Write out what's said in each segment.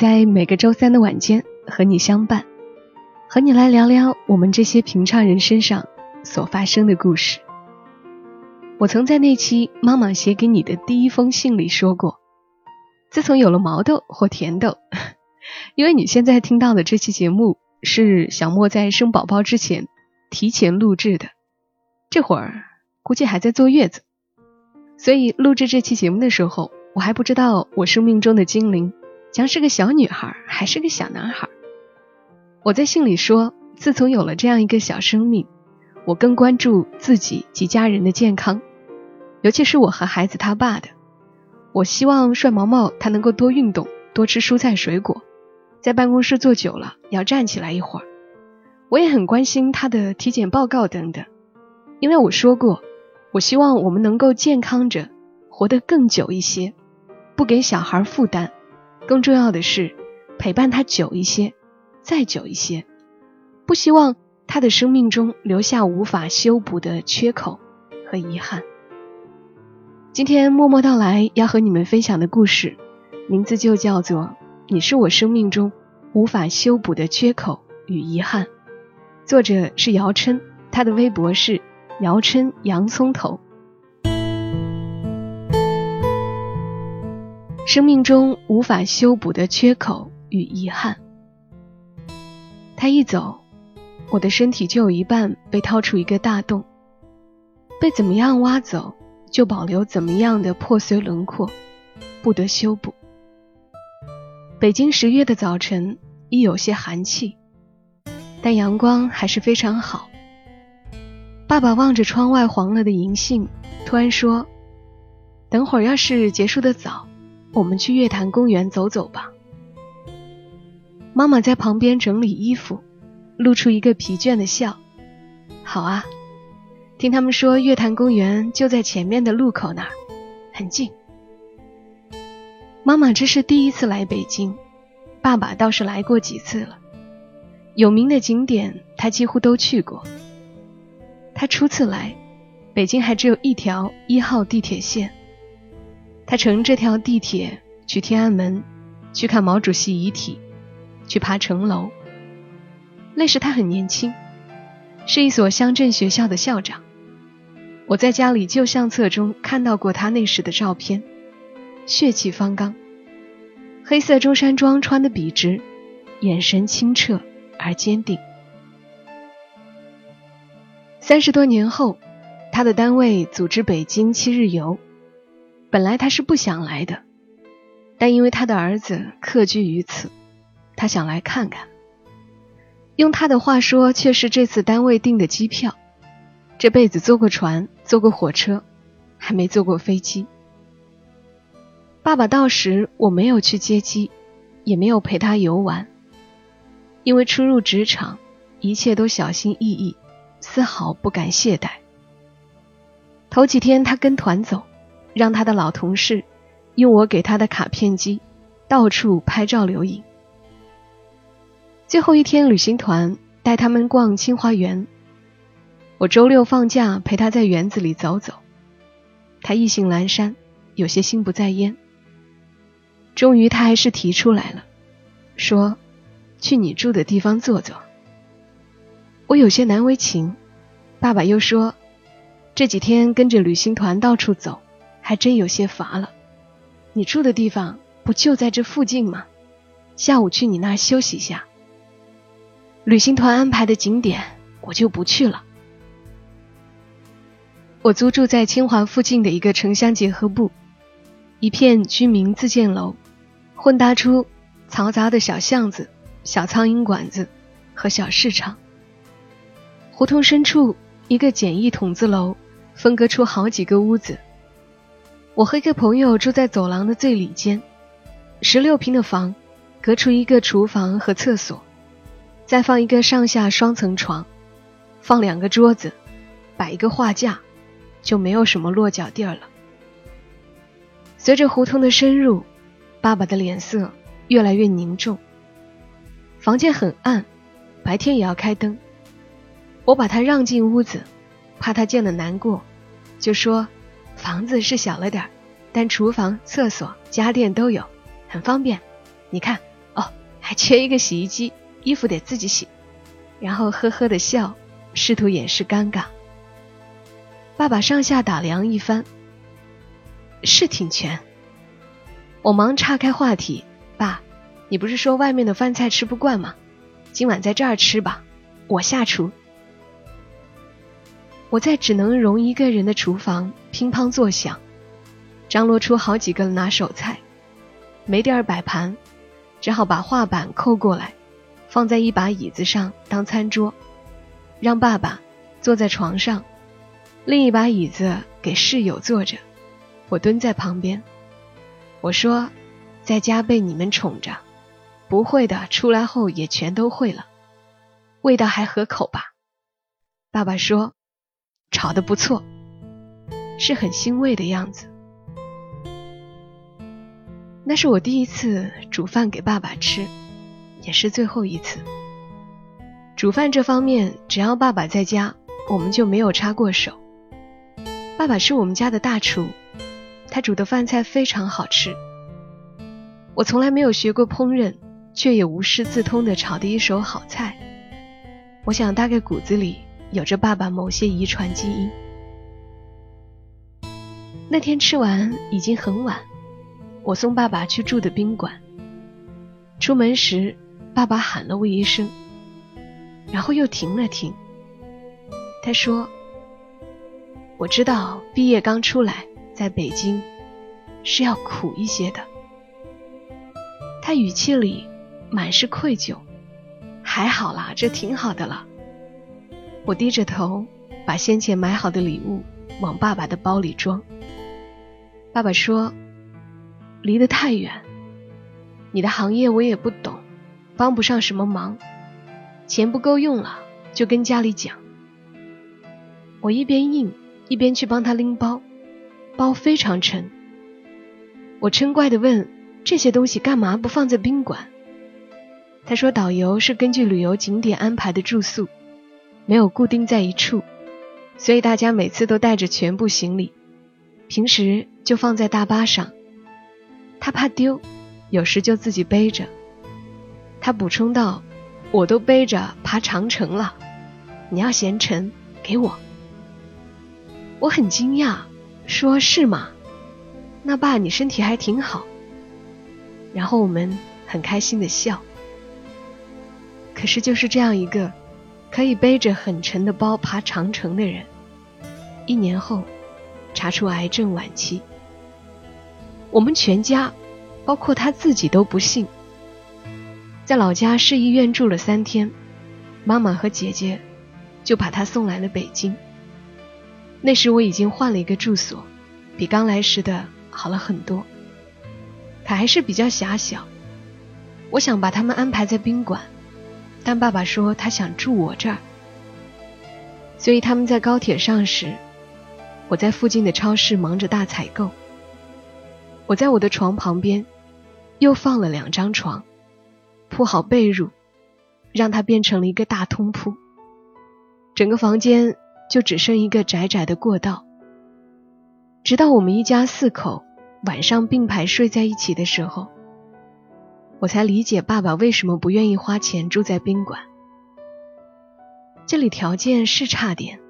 在每个周三的晚间和你相伴，和你来聊聊我们这些平常人身上所发生的故事。我曾在那期妈妈写给你的第一封信里说过，自从有了毛豆或甜豆，因为你现在听到的这期节目是小莫在生宝宝之前提前录制的，这会儿。估计还在坐月子，所以录制这期节目的时候，我还不知道我生命中的精灵将是个小女孩还是个小男孩。我在信里说，自从有了这样一个小生命，我更关注自己及家人的健康，尤其是我和孩子他爸的。我希望帅毛毛他能够多运动，多吃蔬菜水果，在办公室坐久了要站起来一会儿。我也很关心他的体检报告等等，因为我说过。我希望我们能够健康着，活得更久一些，不给小孩负担。更重要的是，陪伴他久一些，再久一些。不希望他的生命中留下无法修补的缺口和遗憾。今天默默到来要和你们分享的故事，名字就叫做《你是我生命中无法修补的缺口与遗憾》。作者是姚琛，他的微博是。姚琛洋葱头，生命中无法修补的缺口与遗憾。他一走，我的身体就有一半被掏出一个大洞，被怎么样挖走，就保留怎么样的破碎轮廓，不得修补。北京十月的早晨，已有些寒气，但阳光还是非常好。爸爸望着窗外黄了的银杏，突然说：“等会儿要是结束的早，我们去月坛公园走走吧。”妈妈在旁边整理衣服，露出一个疲倦的笑：“好啊，听他们说月坛公园就在前面的路口那儿，很近。”妈妈这是第一次来北京，爸爸倒是来过几次了，有名的景点他几乎都去过。他初次来，北京还只有一条一号地铁线。他乘这条地铁去天安门，去看毛主席遗体，去爬城楼。那时他很年轻，是一所乡镇学校的校长。我在家里旧相册中看到过他那时的照片，血气方刚，黑色中山装穿得笔直，眼神清澈而坚定。三十多年后，他的单位组织北京七日游。本来他是不想来的，但因为他的儿子客居于此，他想来看看。用他的话说，却是这次单位订的机票。这辈子坐过船，坐过火车，还没坐过飞机。爸爸到时，我没有去接机，也没有陪他游玩，因为初入职场，一切都小心翼翼。丝毫不敢懈怠。头几天他跟团走，让他的老同事用我给他的卡片机到处拍照留影。最后一天旅行团带他们逛清华园，我周六放假陪他在园子里走走。他意兴阑珊，有些心不在焉。终于他还是提出来了，说：“去你住的地方坐坐。”我有些难为情，爸爸又说：“这几天跟着旅行团到处走，还真有些乏了。你住的地方不就在这附近吗？下午去你那儿休息一下。旅行团安排的景点我就不去了。我租住在清华附近的一个城乡结合部，一片居民自建楼，混搭出嘈杂的小巷子、小苍蝇馆子和小市场。”胡同深处，一个简易筒子楼分割出好几个屋子。我和一个朋友住在走廊的最里间，十六平的房，隔出一个厨房和厕所，再放一个上下双层床，放两个桌子，摆一个画架，就没有什么落脚地儿了。随着胡同的深入，爸爸的脸色越来越凝重。房间很暗，白天也要开灯。我把他让进屋子，怕他见了难过，就说：“房子是小了点儿，但厨房、厕所、家电都有，很方便。你看，哦，还缺一个洗衣机，衣服得自己洗。”然后呵呵的笑，试图掩饰尴尬。爸爸上下打量一番，是挺全。我忙岔开话题：“爸，你不是说外面的饭菜吃不惯吗？今晚在这儿吃吧，我下厨。”我在只能容一个人的厨房乒乓作响，张罗出好几个拿手菜，没地儿摆盘，只好把画板扣过来，放在一把椅子上当餐桌，让爸爸坐在床上，另一把椅子给室友坐着，我蹲在旁边。我说，在家被你们宠着，不会的出来后也全都会了，味道还合口吧？爸爸说。炒的不错，是很欣慰的样子。那是我第一次煮饭给爸爸吃，也是最后一次。煮饭这方面，只要爸爸在家，我们就没有插过手。爸爸是我们家的大厨，他煮的饭菜非常好吃。我从来没有学过烹饪，却也无师自通的炒的一手好菜。我想大概骨子里。有着爸爸某些遗传基因。那天吃完已经很晚，我送爸爸去住的宾馆。出门时，爸爸喊了我一声，然后又停了停。他说：“我知道毕业刚出来，在北京是要苦一些的。”他语气里满是愧疚。还好啦，这挺好的了。我低着头，把先前买好的礼物往爸爸的包里装。爸爸说：“离得太远，你的行业我也不懂，帮不上什么忙。钱不够用了，就跟家里讲。”我一边应，一边去帮他拎包，包非常沉。我嗔怪的问：“这些东西干嘛不放在宾馆？”他说：“导游是根据旅游景点安排的住宿。”没有固定在一处，所以大家每次都带着全部行李，平时就放在大巴上。他怕丢，有时就自己背着。他补充道：“我都背着爬长城了，你要嫌沉，给我。”我很惊讶，说是吗？那爸你身体还挺好。然后我们很开心的笑。可是就是这样一个。可以背着很沉的包爬长城的人，一年后查出癌症晚期。我们全家，包括他自己都不信。在老家市医院住了三天，妈妈和姐姐就把他送来了北京。那时我已经换了一个住所，比刚来时的好了很多。可还是比较狭小，我想把他们安排在宾馆。但爸爸说他想住我这儿，所以他们在高铁上时，我在附近的超市忙着大采购。我在我的床旁边又放了两张床，铺好被褥，让它变成了一个大通铺。整个房间就只剩一个窄窄的过道。直到我们一家四口晚上并排睡在一起的时候。我才理解爸爸为什么不愿意花钱住在宾馆。这里条件是差点，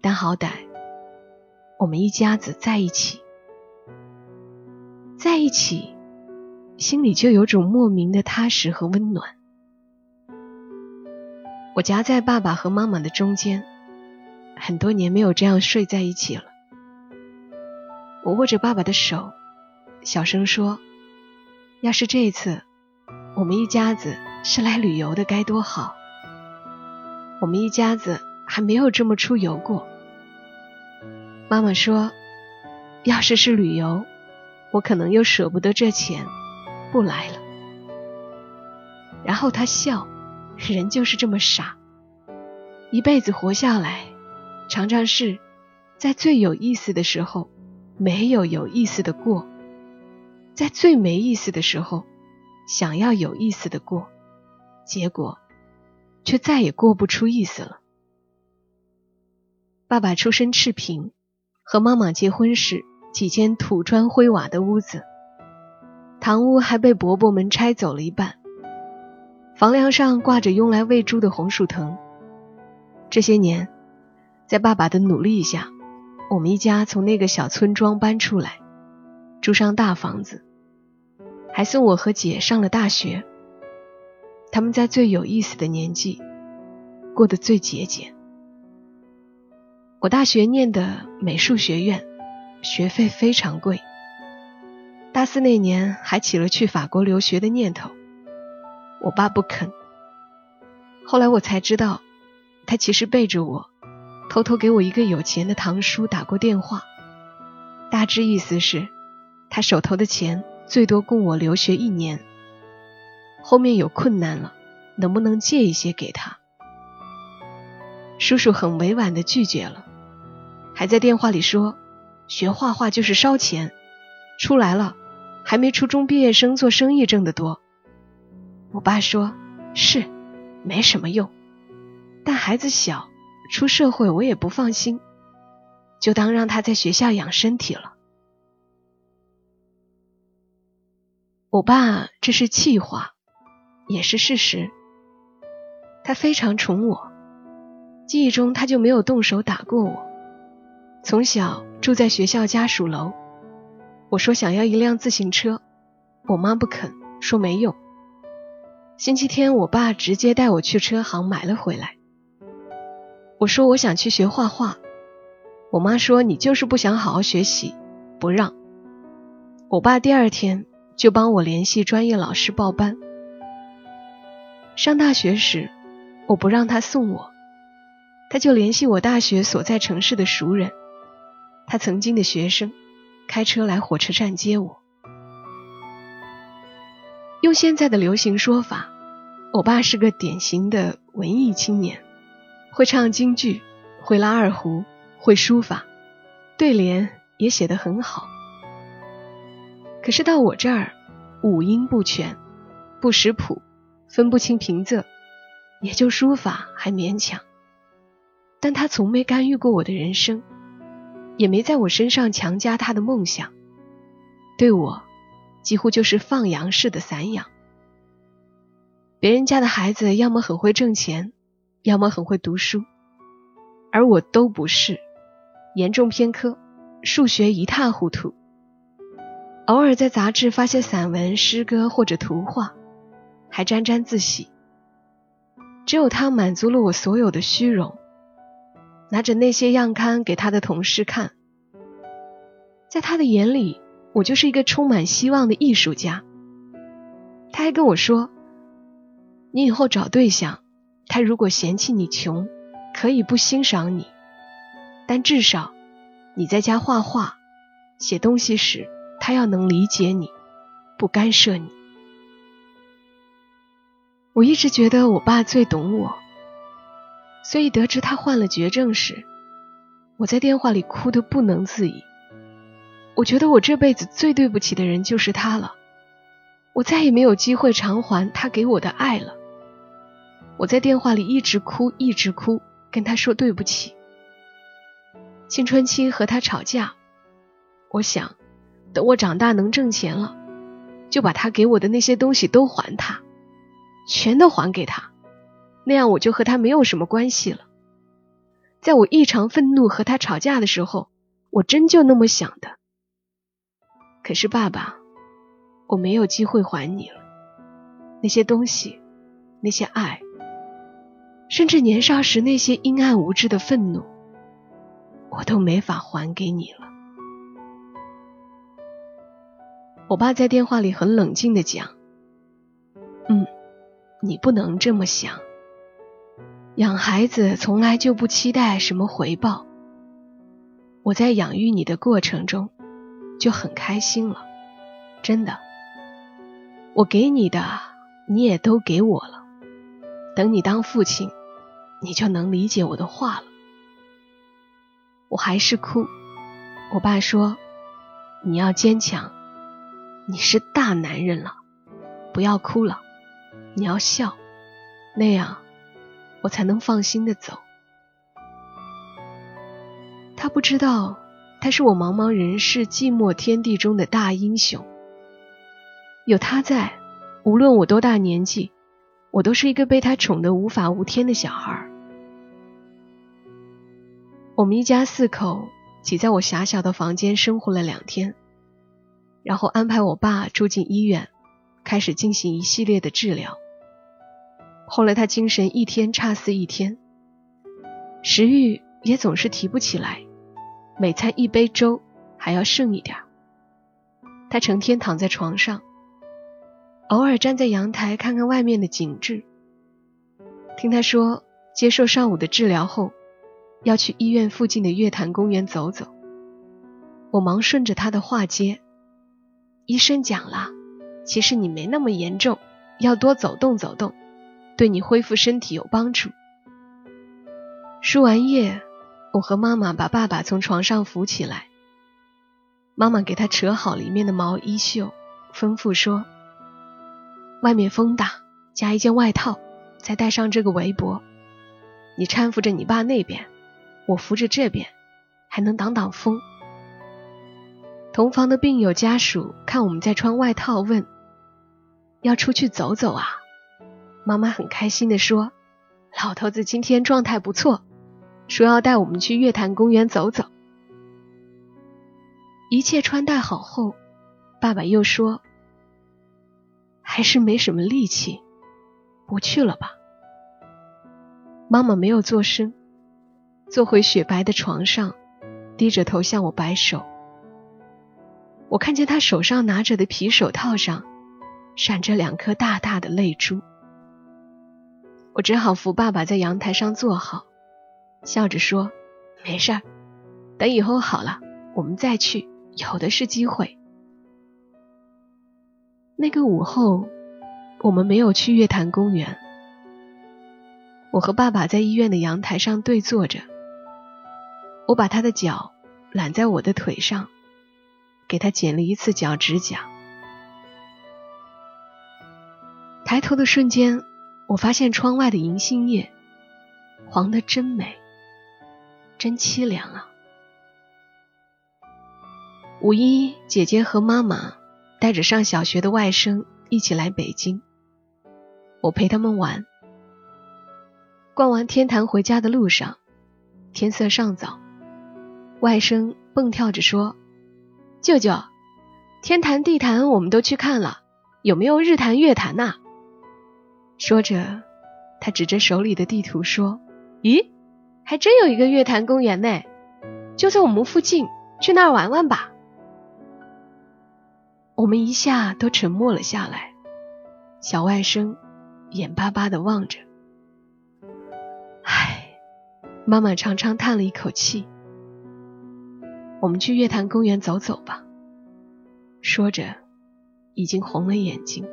但好歹我们一家子在一起，在一起，心里就有种莫名的踏实和温暖。我夹在爸爸和妈妈的中间，很多年没有这样睡在一起了。我握着爸爸的手，小声说。要是这次我们一家子是来旅游的，该多好！我们一家子还没有这么出游过。妈妈说，要是是旅游，我可能又舍不得这钱，不来了。然后他笑，人就是这么傻。一辈子活下来，常常是在最有意思的时候没有有意思的过，在最没意思的时候想要有意思的过，结果却再也过不出意思了。爸爸出身赤贫，和妈妈结婚时几间土砖灰瓦的屋子，堂屋还被伯伯们拆走了一半，房梁上挂着用来喂猪的红薯藤。这些年，在爸爸的努力下，我们一家从那个小村庄搬出来，住上大房子，还送我和姐上了大学。他们在最有意思的年纪，过得最节俭。我大学念的美术学院，学费非常贵。大四那年还起了去法国留学的念头，我爸不肯。后来我才知道。他其实背着我，偷偷给我一个有钱的堂叔打过电话，大致意思是，他手头的钱最多供我留学一年，后面有困难了，能不能借一些给他？叔叔很委婉的拒绝了，还在电话里说，学画画就是烧钱，出来了，还没初中毕业生做生意挣得多。我爸说，是，没什么用。但孩子小，出社会我也不放心，就当让他在学校养身体了。我爸这是气话，也是事实。他非常宠我，记忆中他就没有动手打过我。从小住在学校家属楼，我说想要一辆自行车，我妈不肯，说没有。星期天，我爸直接带我去车行买了回来。我说我想去学画画，我妈说你就是不想好好学习，不让。我爸第二天就帮我联系专业老师报班。上大学时，我不让他送我，他就联系我大学所在城市的熟人，他曾经的学生，开车来火车站接我。用现在的流行说法，我爸是个典型的文艺青年。会唱京剧，会拉二胡，会书法，对联也写得很好。可是到我这儿，五音不全，不识谱，分不清平仄，也就书法还勉强。但他从没干预过我的人生，也没在我身上强加他的梦想，对我几乎就是放羊式的散养。别人家的孩子要么很会挣钱。要么很会读书，而我都不是，严重偏科，数学一塌糊涂。偶尔在杂志发些散文、诗歌或者图画，还沾沾自喜。只有他满足了我所有的虚荣，拿着那些样刊给他的同事看，在他的眼里，我就是一个充满希望的艺术家。他还跟我说：“你以后找对象。”他如果嫌弃你穷，可以不欣赏你，但至少你在家画画、写东西时，他要能理解你，不干涉你。我一直觉得我爸最懂我，所以得知他患了绝症时，我在电话里哭得不能自已。我觉得我这辈子最对不起的人就是他了，我再也没有机会偿还他给我的爱了。我在电话里一直哭，一直哭，跟他说对不起。青春期和他吵架，我想等我长大能挣钱了，就把他给我的那些东西都还他，全都还给他，那样我就和他没有什么关系了。在我异常愤怒和他吵架的时候，我真就那么想的。可是爸爸，我没有机会还你了，那些东西，那些爱。甚至年少时那些阴暗无知的愤怒，我都没法还给你了。我爸在电话里很冷静的讲：“嗯，你不能这么想。养孩子从来就不期待什么回报。我在养育你的过程中就很开心了，真的。我给你的，你也都给我了。等你当父亲，你就能理解我的话了。我还是哭。我爸说：“你要坚强，你是大男人了，不要哭了，你要笑，那样我才能放心的走。”他不知道，他是我茫茫人世、寂寞天地中的大英雄。有他在，无论我多大年纪，我都是一个被他宠得无法无天的小孩。我们一家四口挤在我狭小的房间生活了两天，然后安排我爸住进医院，开始进行一系列的治疗。后来他精神一天差似一天，食欲也总是提不起来。每餐一杯粥还要剩一点他成天躺在床上，偶尔站在阳台看看外面的景致。听他说，接受上午的治疗后，要去医院附近的月坛公园走走。我忙顺着他的话接：“医生讲了，其实你没那么严重，要多走动走动，对你恢复身体有帮助。”输完液。我和妈妈把爸爸从床上扶起来，妈妈给他扯好里面的毛衣袖，吩咐说：“外面风大，加一件外套，再戴上这个围脖。你搀扶着你爸那边，我扶着这边，还能挡挡风。”同房的病友家属看我们在穿外套，问：“要出去走走啊？”妈妈很开心地说：“老头子今天状态不错。”说要带我们去月坛公园走走。一切穿戴好后，爸爸又说：“还是没什么力气，不去了吧。”妈妈没有做声，坐回雪白的床上，低着头向我摆手。我看见他手上拿着的皮手套上，闪着两颗大大的泪珠。我只好扶爸爸在阳台上坐好。笑着说：“没事儿，等以后好了，我们再去，有的是机会。”那个午后，我们没有去月坛公园。我和爸爸在医院的阳台上对坐着，我把他的脚揽在我的腿上，给他剪了一次脚趾甲。抬头的瞬间，我发现窗外的银杏叶黄的真美。真凄凉啊！五一，姐姐和妈妈带着上小学的外甥一起来北京，我陪他们玩。逛完天坛回家的路上，天色尚早，外甥蹦跳着说：“舅舅，天坛地坛我们都去看了，有没有日坛月坛呐？”说着，他指着手里的地图说：“咦？”还真有一个月坛公园呢，就在我们附近，去那儿玩玩吧。我们一下都沉默了下来，小外甥眼巴巴的望着。唉，妈妈长长叹了一口气。我们去月坛公园走走吧。说着，已经红了眼睛。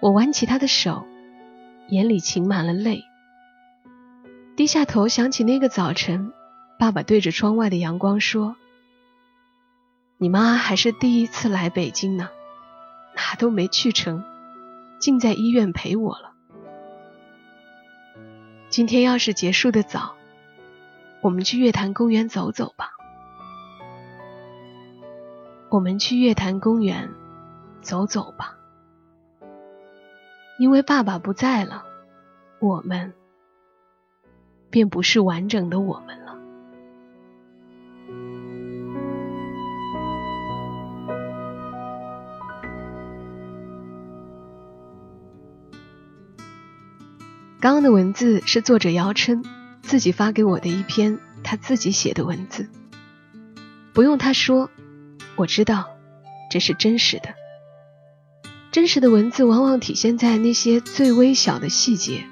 我挽起他的手，眼里噙满了泪。低下头，想起那个早晨，爸爸对着窗外的阳光说：“你妈还是第一次来北京呢，哪都没去成，竟在医院陪我了。今天要是结束的早，我们去月坛公园走走吧。我们去月坛公园走走吧，因为爸爸不在了，我们。”便不是完整的我们了。刚刚的文字是作者姚琛自己发给我的一篇他自己写的文字，不用他说，我知道这是真实的。真实的文字往往体现在那些最微小的细节，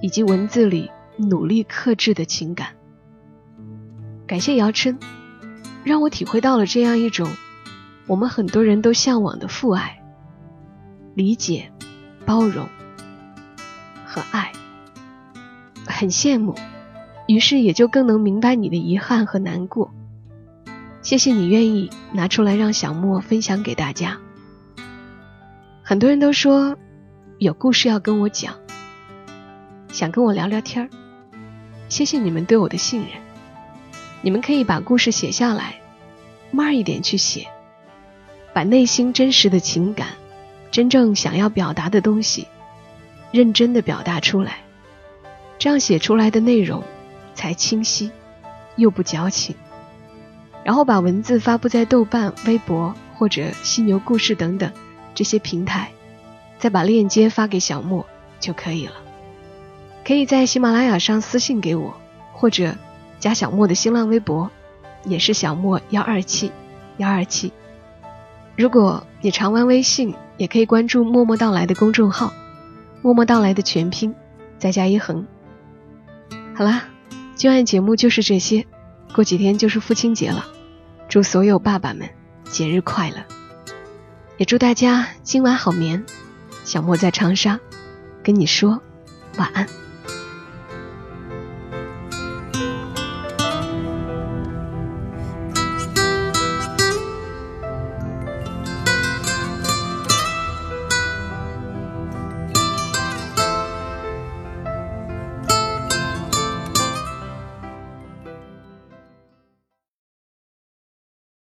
以及文字里。努力克制的情感。感谢姚琛，让我体会到了这样一种我们很多人都向往的父爱。理解、包容和爱。很羡慕，于是也就更能明白你的遗憾和难过。谢谢你愿意拿出来让小莫分享给大家。很多人都说有故事要跟我讲，想跟我聊聊天儿。谢谢你们对我的信任，你们可以把故事写下来，慢一点去写，把内心真实的情感、真正想要表达的东西，认真的表达出来，这样写出来的内容才清晰又不矫情。然后把文字发布在豆瓣、微博或者犀牛故事等等这些平台，再把链接发给小莫就可以了。可以在喜马拉雅上私信给我，或者加小莫的新浪微博，也是小莫幺二七幺二七。如果你常玩微信，也可以关注“默默到来”的公众号，“默默到来”的全拼再加一横。好啦，今晚节目就是这些。过几天就是父亲节了，祝所有爸爸们节日快乐，也祝大家今晚好眠。小莫在长沙，跟你说晚安。